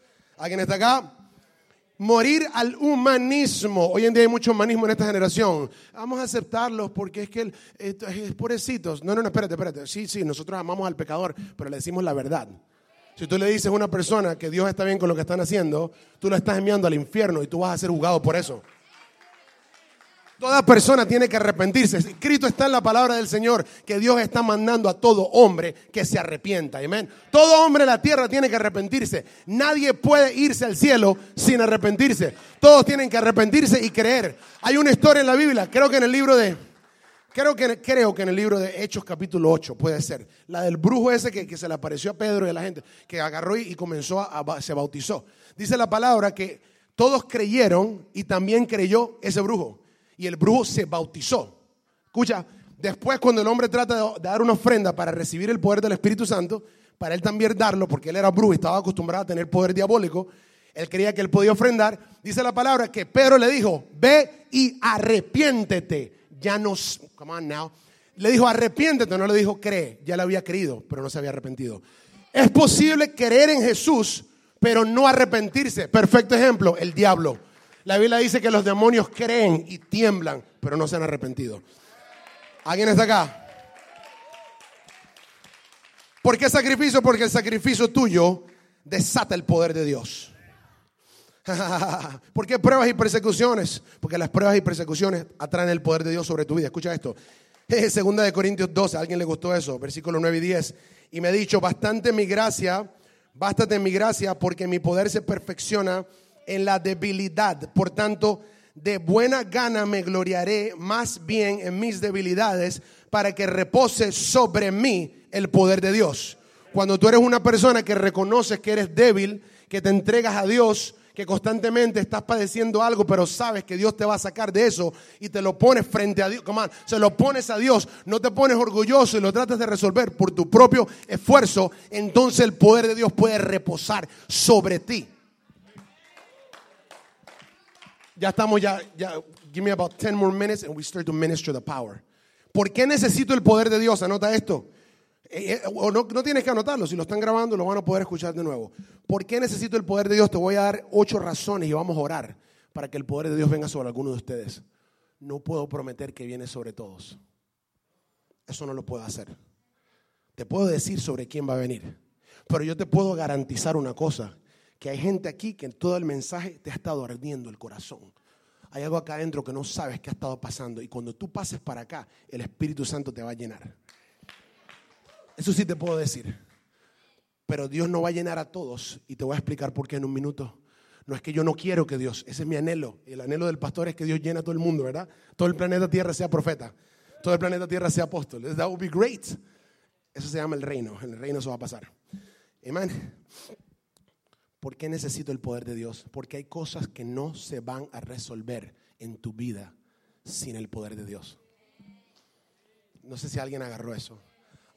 ¿Alguien está acá? Morir al humanismo. Hoy en día hay mucho humanismo en esta generación. Vamos a aceptarlos porque es que el, es pobrecitos. No, no, no, espérate, espérate. Sí, sí, nosotros amamos al pecador, pero le decimos la verdad. Si tú le dices a una persona que Dios está bien con lo que están haciendo, tú lo estás enviando al infierno y tú vas a ser juzgado por eso. Toda persona tiene que arrepentirse. Escrito está en la palabra del Señor que Dios está mandando a todo hombre que se arrepienta. Amén. Todo hombre en la tierra tiene que arrepentirse. Nadie puede irse al cielo sin arrepentirse. Todos tienen que arrepentirse y creer. Hay una historia en la Biblia, creo que en el libro de Creo que, creo que en el libro de Hechos capítulo 8 puede ser. La del brujo ese que, se le apareció a Pedro y a la gente, que agarró y, comenzó a, se bautizó. Dice la palabra que todos creyeron y también creyó ese brujo. Y el brujo se bautizó. Escucha, después cuando el hombre trata de, dar una ofrenda para recibir el poder del Espíritu Santo, para él también darlo, porque él era brujo y estaba acostumbrado a tener poder diabólico, él creía que él podía ofrendar. Dice la palabra que Pedro le dijo, ve y arrepiéntete ya no, come on now. Le dijo arrepiéntete, no le dijo cree, ya le había creído, pero no se había arrepentido. Es posible creer en Jesús, pero no arrepentirse. Perfecto ejemplo, el diablo. La Biblia dice que los demonios creen y tiemblan, pero no se han arrepentido. ¿Alguien está acá? ¿Por qué sacrificio? Porque el sacrificio tuyo desata el poder de Dios. [LAUGHS] ¿Por qué pruebas y persecuciones? Porque las pruebas y persecuciones atraen el poder de Dios sobre tu vida. Escucha esto. [LAUGHS] Segunda de Corintios 12, ¿a alguien le gustó eso? Versículo 9 y 10. Y me ha dicho, bastante mi gracia, bástate mi gracia, porque mi poder se perfecciona en la debilidad. Por tanto, de buena gana me gloriaré más bien en mis debilidades para que repose sobre mí el poder de Dios. Cuando tú eres una persona que reconoces que eres débil, que te entregas a Dios, que constantemente estás padeciendo algo, pero sabes que Dios te va a sacar de eso y te lo pones frente a Dios, se lo pones a Dios, no te pones orgulloso y lo tratas de resolver por tu propio esfuerzo, entonces el poder de Dios puede reposar sobre ti. Ya estamos, ya, ya, give me about 10 more minutes and we start to minister the power. ¿Por qué necesito el poder de Dios? Anota esto. Eh, eh, o no, no tienes que anotarlo, si lo están grabando lo van a poder escuchar de nuevo. ¿Por qué necesito el poder de Dios? Te voy a dar ocho razones y vamos a orar para que el poder de Dios venga sobre alguno de ustedes. No puedo prometer que viene sobre todos. Eso no lo puedo hacer. Te puedo decir sobre quién va a venir. Pero yo te puedo garantizar una cosa, que hay gente aquí que en todo el mensaje te ha estado ardiendo el corazón. Hay algo acá adentro que no sabes qué ha estado pasando y cuando tú pases para acá, el Espíritu Santo te va a llenar. Eso sí te puedo decir. Pero Dios no va a llenar a todos y te voy a explicar por qué en un minuto. No es que yo no quiero que Dios, ese es mi anhelo. El anhelo del pastor es que Dios llene a todo el mundo, ¿verdad? Todo el planeta Tierra sea profeta. Todo el planeta Tierra sea apóstol. That be great. Eso se llama el reino. El reino eso va a pasar. Amén. ¿Por qué necesito el poder de Dios? Porque hay cosas que no se van a resolver en tu vida sin el poder de Dios. No sé si alguien agarró eso.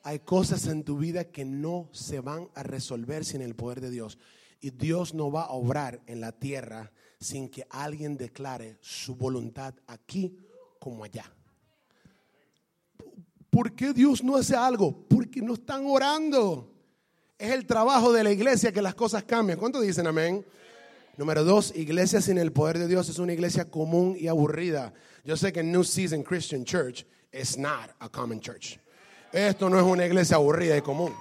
Hay cosas en tu vida que no se van a resolver sin el poder de Dios. Y Dios no va a obrar en la tierra sin que alguien declare su voluntad aquí como allá. ¿Por qué Dios no hace algo? Porque no están orando. Es el trabajo de la iglesia que las cosas cambien. ¿Cuántos dicen amén? Número dos, iglesia sin el poder de Dios es una iglesia común y aburrida. Yo sé que New Season Christian Church is not a common church. Esto no es una iglesia aburrida y común.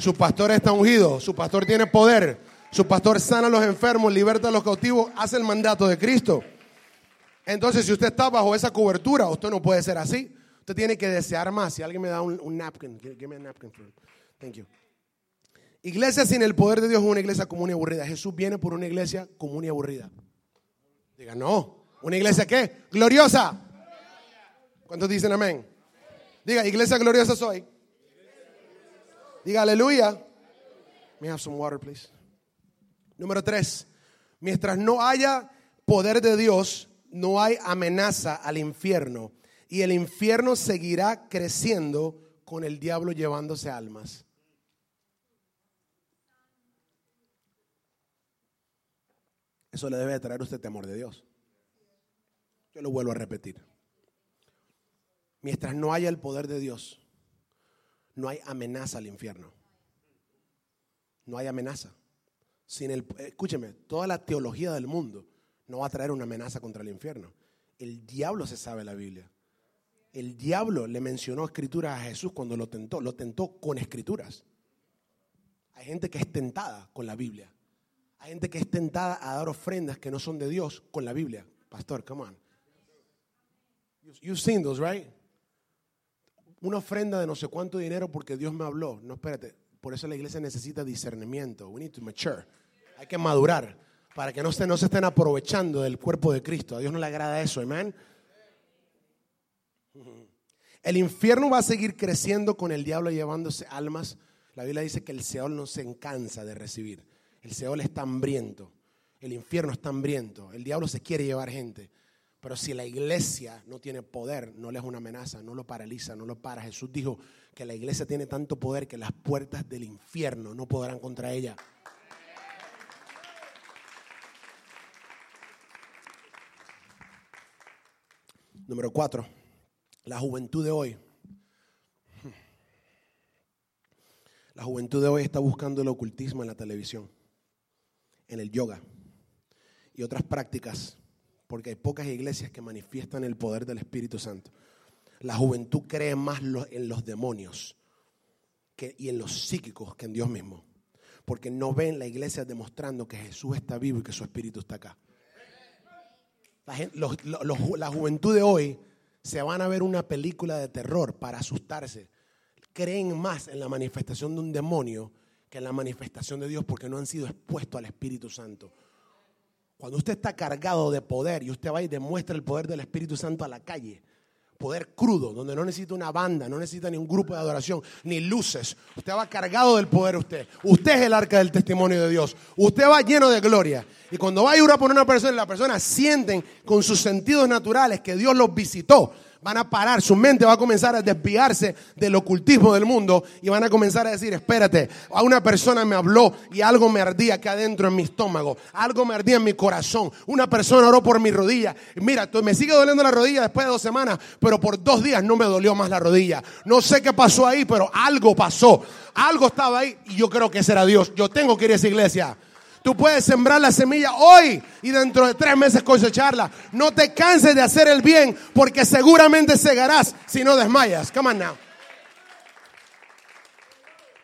Su pastor está ungido, su pastor tiene poder, su pastor sana a los enfermos, liberta a los cautivos, hace el mandato de Cristo. Entonces, si usted está bajo esa cobertura, usted no puede ser así. Usted tiene que desear más. Si alguien me da un, napkin, give me a napkin. Thank you. Iglesia sin el poder de Dios es una iglesia común y aburrida. Jesús viene por una iglesia común y aburrida. Diga, no. ¿Una iglesia qué? Gloriosa. ¿Cuántos dicen amén? Diga, iglesia gloriosa soy. Diga, aleluya. Me have some water, please. Número tres. Mientras no haya poder de Dios, no hay amenaza al infierno. Y el infierno seguirá creciendo con el diablo llevándose almas. Eso le debe traer a usted temor de Dios. Yo lo vuelvo a repetir. Mientras no haya el poder de Dios, no hay amenaza al infierno. No hay amenaza. Sin el, escúcheme, toda la teología del mundo no va a traer una amenaza contra el infierno. El diablo se sabe la Biblia. El diablo le mencionó escrituras a Jesús cuando lo tentó. Lo tentó con escrituras. Hay gente que es tentada con la Biblia. Hay gente que es tentada a dar ofrendas que no son de Dios con la Biblia. Pastor, come on. You've seen those, right? Una ofrenda de no sé cuánto dinero porque Dios me habló. No, espérate. Por eso la iglesia necesita discernimiento. We need to mature. Hay que madurar para que no se, no se estén aprovechando del cuerpo de Cristo. A Dios no le agrada eso, amén. El infierno va a seguir creciendo con el diablo llevándose almas. La Biblia dice que el Seol no se encansa de recibir. El Seol está hambriento. El infierno está hambriento. El diablo se quiere llevar gente. Pero si la iglesia no tiene poder, no le es una amenaza, no lo paraliza, no lo para. Jesús dijo que la iglesia tiene tanto poder que las puertas del infierno no podrán contra ella. Número cuatro, la juventud de hoy. La juventud de hoy está buscando el ocultismo en la televisión en el yoga y otras prácticas, porque hay pocas iglesias que manifiestan el poder del Espíritu Santo. La juventud cree más en los demonios y en los psíquicos que en Dios mismo, porque no ven la iglesia demostrando que Jesús está vivo y que su Espíritu está acá. La juventud de hoy se van a ver una película de terror para asustarse. Creen más en la manifestación de un demonio que la manifestación de Dios porque no han sido expuestos al Espíritu Santo. Cuando usted está cargado de poder y usted va y demuestra el poder del Espíritu Santo a la calle, poder crudo, donde no necesita una banda, no necesita ni un grupo de adoración, ni luces. Usted va cargado del poder usted. Usted es el arca del testimonio de Dios. Usted va lleno de gloria. Y cuando va a orar por una persona, la persona sienten con sus sentidos naturales que Dios los visitó. Van a parar, su mente va a comenzar a desviarse del ocultismo del mundo y van a comenzar a decir, espérate, a una persona me habló y algo me ardía acá adentro en mi estómago, algo me ardía en mi corazón, una persona oró por mi rodilla, mira, me sigue doliendo la rodilla después de dos semanas, pero por dos días no me dolió más la rodilla, no sé qué pasó ahí, pero algo pasó, algo estaba ahí y yo creo que ese era Dios, yo tengo que ir a esa iglesia. Tú puedes sembrar la semilla hoy y dentro de tres meses cosecharla. No te canses de hacer el bien porque seguramente segarás si no desmayas. Come on now.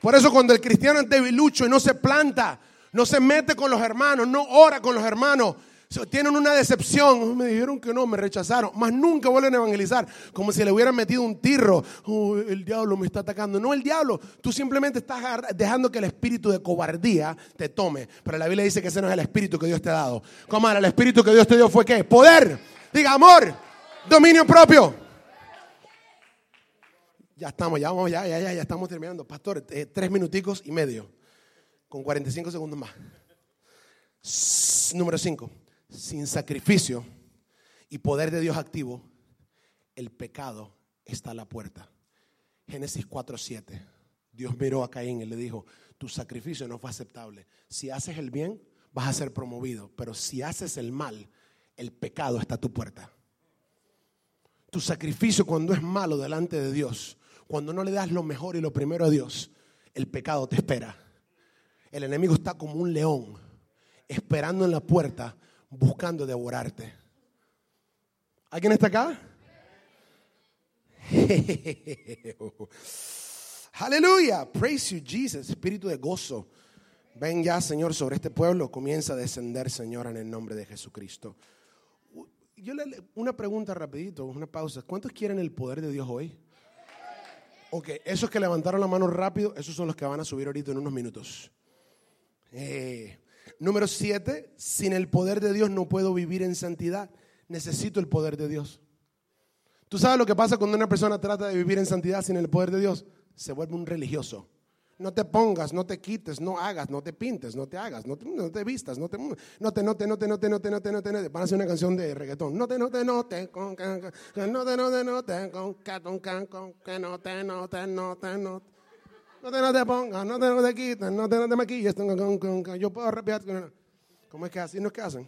Por eso cuando el cristiano es debilucho y no se planta, no se mete con los hermanos, no ora con los hermanos, tienen una decepción. Me dijeron que no, me rechazaron. Más nunca vuelven a evangelizar. Como si le hubieran metido un tirro. El diablo me está atacando. No el diablo. Tú simplemente estás dejando que el espíritu de cobardía te tome. Pero la Biblia dice que ese no es el espíritu que Dios te ha dado. ¿Cómo era? El espíritu que Dios te dio fue qué? Poder. Diga amor. Dominio propio. Ya estamos, ya vamos, ya, ya, ya, ya estamos terminando. Pastor, eh, tres minuticos y medio. Con 45 segundos más. número cinco sin sacrificio y poder de Dios activo, el pecado está a la puerta. Génesis 4:7. Dios miró a Caín y le dijo, tu sacrificio no fue aceptable. Si haces el bien, vas a ser promovido, pero si haces el mal, el pecado está a tu puerta. Tu sacrificio cuando es malo delante de Dios, cuando no le das lo mejor y lo primero a Dios, el pecado te espera. El enemigo está como un león esperando en la puerta buscando devorarte. ¿Alguien está acá? [LAUGHS] Aleluya. Praise you, Jesus. Espíritu de gozo. Ven ya, Señor, sobre este pueblo. Comienza a descender, Señor, en el nombre de Jesucristo. Yo le una pregunta rapidito, una pausa. ¿Cuántos quieren el poder de Dios hoy? Ok, esos que levantaron la mano rápido, esos son los que van a subir ahorita en unos minutos. Eh, Número siete, sin el poder de Dios no puedo vivir en santidad. Necesito el poder de Dios. ¿Tú sabes lo que pasa cuando una persona trata de vivir en santidad sin el poder de Dios? Se vuelve un religioso. No te pongas, no te quites, no hagas, no te pintes, no te hagas, no te, vistas, no te, no te, no te, no te, no te, no te, no te, no te. Van a hacer una canción de reggaetón. No te, no te, no te, con, no te, no te, no te, con, con, que no te, no te, no te, no te. No te, no te pongas, no te, no te quites, no te, no te maquilles. Yo puedo rapear. ¿Cómo es que así no es que hacen?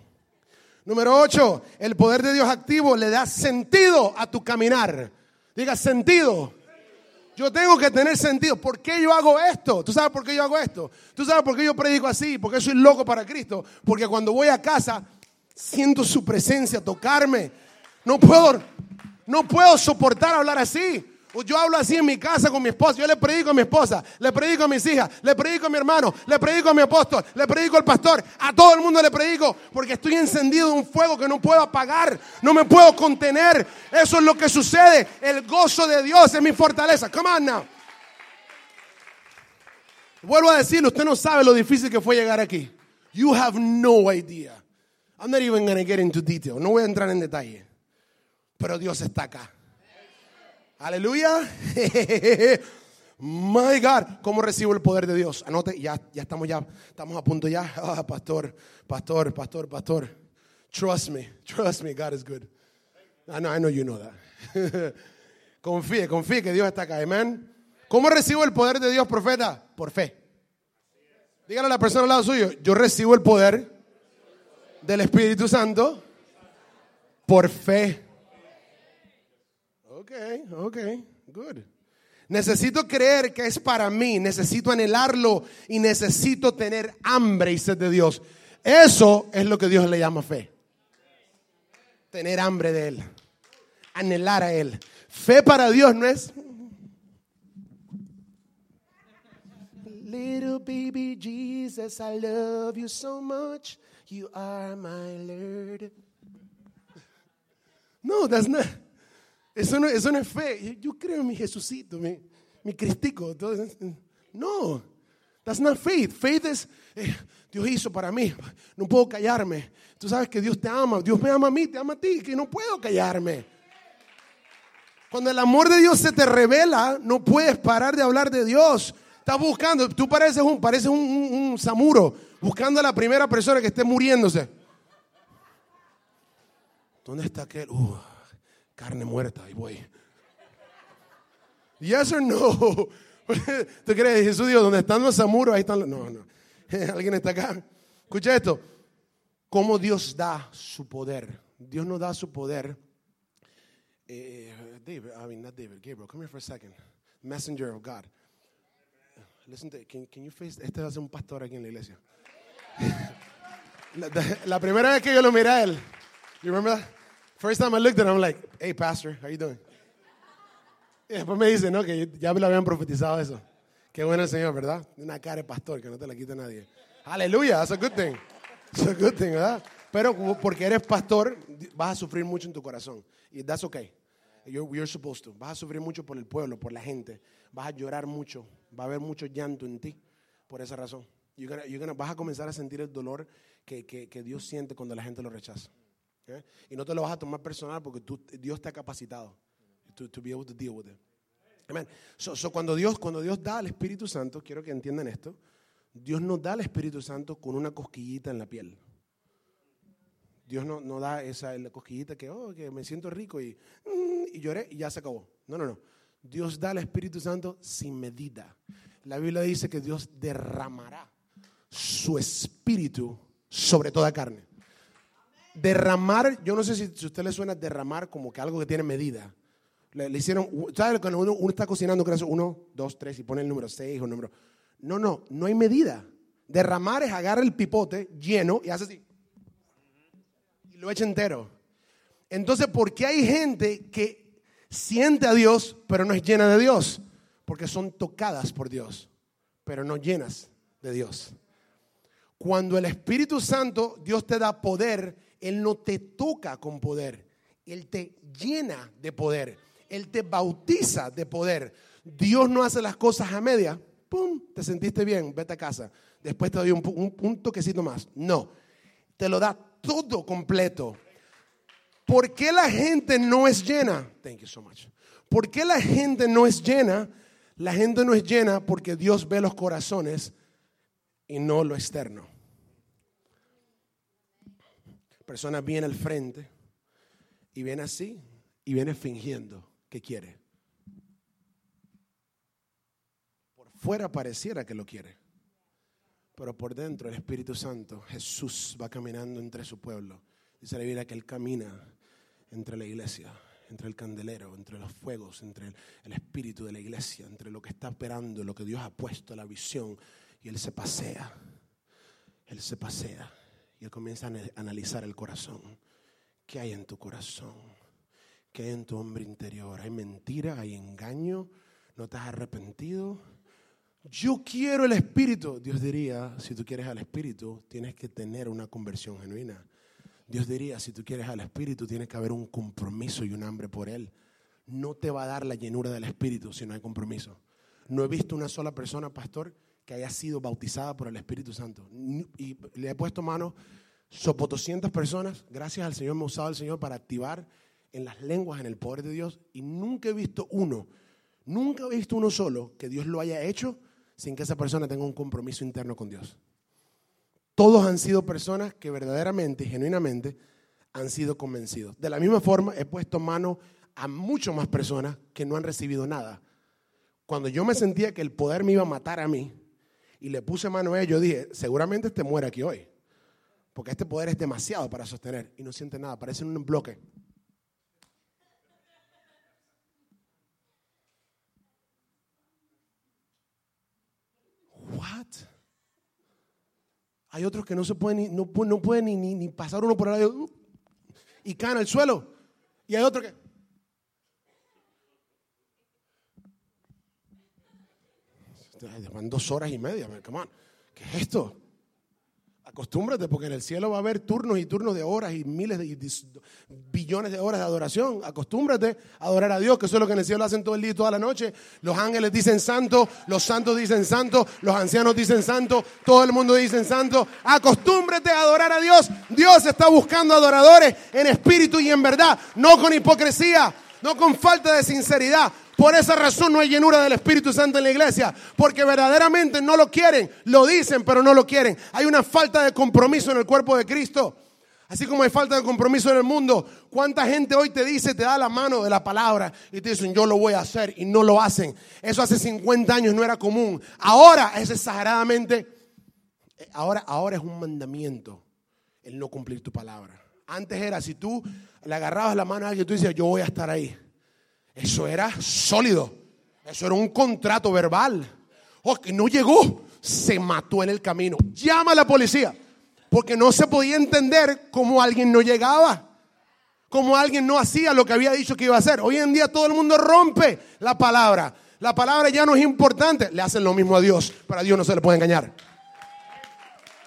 Número 8, el poder de Dios activo le da sentido a tu caminar. Diga sentido. Yo tengo que tener sentido. ¿Por qué yo hago esto? ¿Tú sabes por qué yo hago esto? ¿Tú sabes por qué yo predico así? Porque soy loco para Cristo. Porque cuando voy a casa siento su presencia tocarme. No puedo, no puedo soportar hablar así. Pues yo hablo así en mi casa con mi esposa. Yo le predico a mi esposa, le predico a mis hijas, le predico a mi hermano, le predico a mi apóstol, le predico al pastor. A todo el mundo le predico porque estoy encendido de un fuego que no puedo apagar, no me puedo contener. Eso es lo que sucede. El gozo de Dios es mi fortaleza. Come on now. Vuelvo a decirle, usted no sabe lo difícil que fue llegar aquí. You have no idea. I'm not even going to get into detail. No voy a entrar en detalle. Pero Dios está acá. Aleluya. [LAUGHS] My God, ¿cómo recibo el poder de Dios? Anote, ya, ya estamos ya, estamos a punto ya. [LAUGHS] Ah, pastor, pastor, pastor, pastor. Trust me, trust me, God is good. I know, I know you know that. [LAUGHS] confíe, confíe que Dios está acá, amén. ¿Cómo recibo el poder de Dios, profeta? Por fe. Dígale a la persona al lado suyo, yo recibo el poder del Espíritu Santo por fe. Ok, ok, good. Necesito creer que es para mí, necesito anhelarlo y necesito tener hambre y sed de Dios. Eso es lo que Dios le llama fe. Tener hambre de Él, anhelar a Él. Fe para Dios no es... Little baby Jesus, I love you so much. You are my Lord. No, that's not. Eso no, eso no es fe. Yo creo en mi Jesucito, mi, mi Cristico. No, that's not faith. Faith es, eh, Dios hizo para mí. No puedo callarme. Tú sabes que Dios te ama. Dios me ama a mí, te ama a ti, que no puedo callarme. Cuando el amor de Dios se te revela, no puedes parar de hablar de Dios. Estás buscando, tú pareces un, pareces un, un, samuro, buscando a la primera persona que esté muriéndose. ¿Dónde está aquel? Uh carne muerta, ahí voy. Yes or no? [LAUGHS] ¿Tú crees? Jesús dijo, donde están los amuros, ahí están los... No, no. [LAUGHS] ¿Alguien está acá? Escucha esto. ¿Cómo Dios da su poder? Dios no da su poder. Eh, David, I mean, not David, Gabriel, come here for a second. Messenger of God. Listen to, can, can you face, este va a ser un pastor aquí en la iglesia. [LAUGHS] la, primera vez que yo lo miré a él, you remember that? First time I looked at him, I'm like, hey, pastor, how you doing? Y después me dice, no, que ya me lo habían profetizado eso. Qué bueno el Señor, ¿verdad? Una cara de pastor que no te la quita nadie. Aleluya, that's a good thing. It's a good thing, ¿verdad? Pero porque eres pastor, vas a sufrir mucho en tu corazón. Y that's okay. You're, you're supposed to. Vas a sufrir mucho por el pueblo, por la gente. Vas a llorar mucho. Va a haber mucho llanto en ti por esa razón. You're gonna, you're gonna, vas a comenzar a sentir el dolor que, que, que Dios siente cuando la gente lo rechaza. ¿Eh? Y no te lo vas a tomar personal porque tú, Dios ha capacitado to, to be able to deal with it. Amen. So, so cuando, Dios, cuando Dios da al Espíritu Santo, quiero que entiendan esto, Dios no da al Espíritu Santo con una cosquillita en la piel. Dios no, no da esa la cosquillita que, oh, que me siento rico y, mm, y lloré y ya se acabó. No, no, no. Dios da al Espíritu Santo sin medida. La Biblia dice que Dios derramará su espíritu sobre toda carne. Derramar, yo no sé si, si a usted le suena derramar como que algo que tiene medida. Le, hicieron, ¿sabes? Cuando uno, está cocinando, uno, dos, tres y pone el número seis o el número. No, no, no hay medida. Derramar es agarrar el pipote lleno y hace así. Y lo echa entero. Entonces, ¿por qué hay gente que siente a Dios, pero no es llena de Dios? Porque son tocadas por Dios, pero no llenas de Dios. Cuando el Espíritu Santo, Dios te da poder, Él no te toca con poder, Él te llena de poder. Él te bautiza de poder. Dios no hace las cosas a media. ¡Pum! Te sentiste bien, vete a casa. Después te doy un, un, toquecito más. No, te lo da todo completo. ¿Por qué la gente no es llena? Thank you so much. ¿Por qué la gente no es llena? La gente no es llena porque Dios ve los corazones y no lo externo. Persona viene al frente y viene así y viene fingiendo que quiere. Por fuera pareciera que lo quiere, pero por dentro el Espíritu Santo, Jesús va caminando entre su pueblo. Dice la Biblia que Él camina entre la iglesia, entre el candelero, entre los fuegos, entre el, espíritu de la iglesia, entre lo que está esperando, lo que Dios ha puesto, la visión, y Él se pasea. Él se pasea y Él comienza a analizar el corazón. ¿Qué hay en tu corazón? que hay en tu hombre interior. Hay mentira, hay engaño, no te has arrepentido. Yo quiero el Espíritu. Dios diría, si tú quieres al Espíritu, tienes que tener una conversión genuina. Dios diría, si tú quieres al Espíritu, tienes que haber un compromiso y un hambre por Él. No te va a dar la llenura del Espíritu si no hay compromiso. No he visto una sola persona, pastor, que haya sido bautizada por el Espíritu Santo. Y le he puesto mano, sopo 200 personas. Gracias al Señor me ha usado el Señor para activar en las lenguas, en el poder de Dios, y nunca he visto uno, nunca he visto uno solo que Dios lo haya hecho sin que esa persona tenga un compromiso interno con Dios. Todos han sido personas que verdaderamente y genuinamente han sido convencidos. De la misma forma, he puesto mano a muchas más personas que no han recibido nada. Cuando yo me sentía que el poder me iba a matar a mí y le puse mano a ellos, yo dije, seguramente este muere aquí hoy. Porque este poder es demasiado para sostener y no siente nada, parece un bloque. What? Hay otros que no se pueden, no, no pueden ni, ni, pasar uno por el lado y caen al suelo. Y hay otros que. Van dos horas y media. Come on. ¿Qué es esto? Acostúmbrate porque en el cielo va a haber turnos y turnos de horas y miles de billones de horas de adoración. Acostúmbrate a adorar a Dios, que eso es lo que en el cielo hacen todo el día y toda la noche. Los ángeles dicen santo, los santos dicen santo, los ancianos dicen santo, todo el mundo dice santo. Acostúmbrate a adorar a Dios. Dios está buscando adoradores en espíritu y en verdad, no con hipocresía, no con falta de sinceridad, por esa razón no hay llenura del Espíritu Santo en la iglesia, porque verdaderamente no lo quieren, lo dicen, pero no lo quieren. Hay una falta de compromiso en el cuerpo de Cristo. Así como hay falta de compromiso en el mundo, ¿cuánta gente hoy te dice, te da la mano de la palabra y te dicen, yo lo voy a hacer y no lo hacen? Eso hace 50 años no era común. Ahora es exageradamente, ahora, ahora es un mandamiento el no cumplir tu palabra. Antes era, si tú le agarrabas la mano a alguien tú decías, yo voy a estar ahí. Eso era sólido. Eso era un contrato verbal. Oh, que no llegó, se mató en el camino. Llama a la policía. Porque no se podía entender cómo alguien no llegaba. Cómo alguien no hacía lo que había dicho que iba a hacer. Hoy en día todo el mundo rompe la palabra. La palabra ya no es importante. Le hacen lo mismo a Dios. Pero a Dios no se le puede engañar.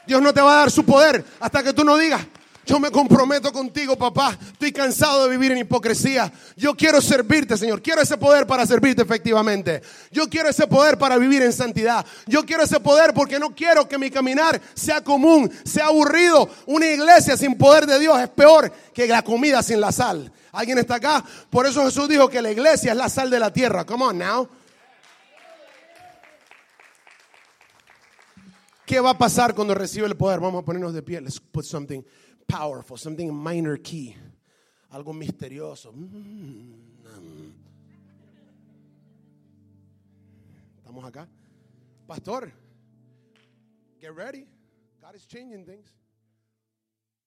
Dios no te va a dar su poder hasta que tú no digas, yo me comprometo contigo, papá. Estoy cansado de vivir en hipocresía. Yo quiero servirte, Señor. Quiero ese poder para servirte efectivamente. Yo quiero ese poder para vivir en santidad. Yo quiero ese poder porque no quiero que mi caminar sea común, sea aburrido. Una iglesia sin poder de Dios es peor que la comida sin la sal. ¿Alguien está acá? Por eso Jesús dijo que la iglesia es la sal de la tierra. Come on now. ¿Qué va a pasar cuando recibe el poder? Vamos a ponernos de pie. Let's put something powerful, something minor key, algo misterioso. Mm. Estamos acá. Pastor, get ready. God is changing things.